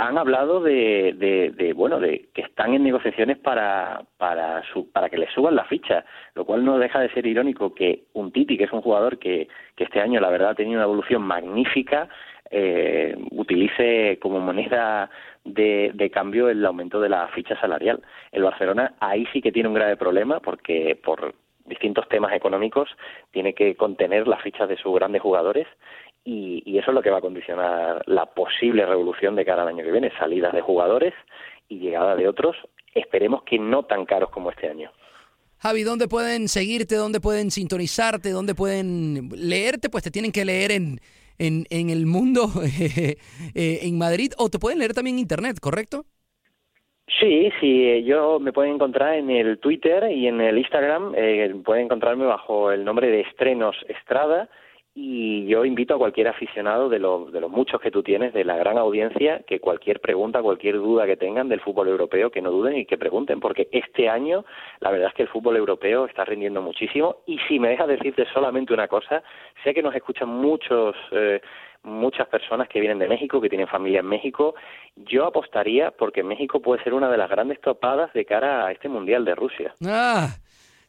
han hablado de, de, de, bueno de que están en negociaciones para para su, para que le suban la ficha lo cual no deja de ser irónico que un Titi que es un jugador que, que este año la verdad ha tenido una evolución magnífica eh, utilice como moneda de, de, cambio el aumento de la ficha salarial. El Barcelona ahí sí que tiene un grave problema porque por distintos temas económicos tiene que contener las fichas de sus grandes jugadores y, y, eso es lo que va a condicionar la posible revolución de cara al año que viene, salidas de jugadores y llegada de otros, esperemos que no tan caros como este año.
Javi, ¿dónde pueden seguirte? ¿Dónde pueden sintonizarte? ¿Dónde pueden leerte? Pues te tienen que leer en, en, en el mundo, eh, en Madrid, o te pueden leer también en Internet, ¿correcto?
Sí, sí, yo me pueden encontrar en el Twitter y en el Instagram, eh, pueden encontrarme bajo el nombre de Estrenos Estrada y yo invito a cualquier aficionado de los, de los muchos que tú tienes, de la gran audiencia, que cualquier pregunta, cualquier duda que tengan del fútbol europeo, que no duden y que pregunten, porque este año la verdad es que el fútbol europeo está rindiendo muchísimo y si me dejas decirte solamente una cosa, sé que nos escuchan muchos... Eh, muchas personas que vienen de México, que tienen familia en México. Yo apostaría porque México puede ser una de las grandes topadas de cara a este Mundial de Rusia.
Ah,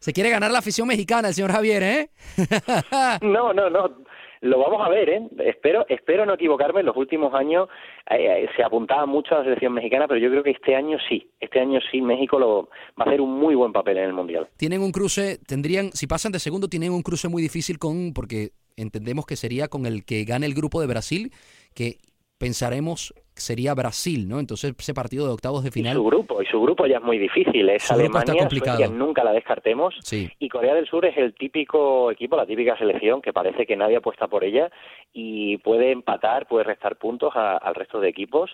se quiere ganar la afición mexicana el señor Javier, ¿eh?
no, no, no. Lo vamos a ver, ¿eh? Espero, espero no equivocarme. En los últimos años eh, se apuntaba mucho a la selección mexicana, pero yo creo que este año sí. Este año sí, México lo, va a hacer un muy buen papel en el Mundial.
Tienen un cruce, tendrían, si pasan de segundo, tienen un cruce muy difícil con, porque entendemos que sería con el que gane el grupo de Brasil, que pensaremos sería Brasil, ¿no? Entonces ese partido de octavos de final.
Y su grupo, y su grupo ya es muy difícil. Es
Su
Alemania,
complicado.
Suecia, nunca la descartemos.
Sí.
Y Corea del Sur es el típico equipo, la típica selección que parece que nadie apuesta por ella y puede empatar, puede restar puntos a- al resto de equipos.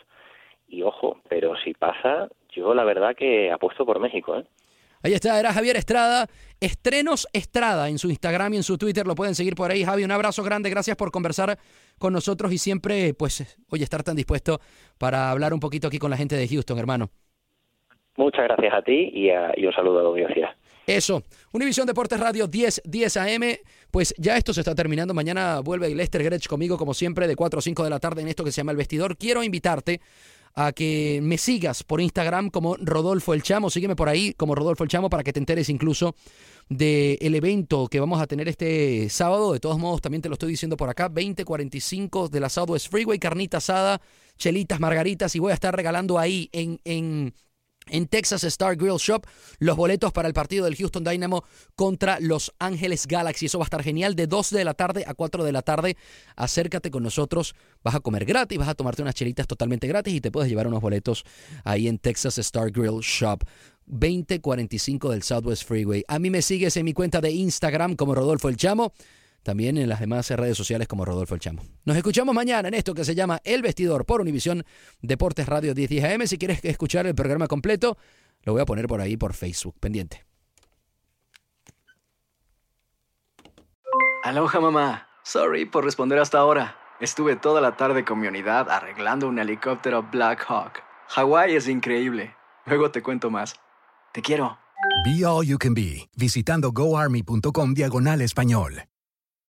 Y ojo, pero si pasa, yo la verdad que apuesto por México, ¿eh?
Ahí está, era Javier Estrada. Estrenos Estrada en su Instagram y en su Twitter. Lo pueden seguir por ahí. Javi, un abrazo grande. Gracias por conversar con nosotros y siempre, pues, oye, estar tan dispuesto para hablar un poquito aquí con la gente de Houston, hermano.
Muchas gracias a ti y, a- y un saludo a la audiencia.
Eso. Univisión Deportes Radio 10, 10 AM. Pues ya esto se está terminando. Mañana vuelve Lester Gretsch conmigo, como siempre, de 4 a 5 de la tarde en esto que se llama El Vestidor. Quiero invitarte a que me sigas por Instagram como Rodolfo El Chamo. Sígueme por ahí como Rodolfo El Chamo para que te enteres incluso del evento que vamos a tener este sábado. De todos modos, también te lo estoy diciendo por acá. 2045 de la Southwest Freeway, carnita asada, chelitas, margaritas. Y voy a estar regalando ahí en... en en Texas Star Grill Shop los boletos para el partido del Houston Dynamo contra Los Ángeles Galaxy. Eso va a estar genial de 2 de la tarde a 4 de la tarde. Acércate con nosotros. Vas a comer gratis, vas a tomarte unas chelitas totalmente gratis y te puedes llevar unos boletos ahí en Texas Star Grill Shop. 2045 del Southwest Freeway. A mí me sigues en mi cuenta de Instagram como Rodolfo El Chamo. También en las demás redes sociales como Rodolfo El Chamo. Nos escuchamos mañana en esto que se llama El Vestidor por Univisión Deportes Radio 1010 AM. Si quieres escuchar el programa completo, lo voy a poner por ahí por Facebook. Pendiente.
Aloha mamá. Sorry por responder hasta ahora. Estuve toda la tarde con mi unidad arreglando un helicóptero Black Hawk. Hawái es increíble. Luego te cuento más. Te quiero.
Be All You Can Be, visitando goarmy.com diagonal español.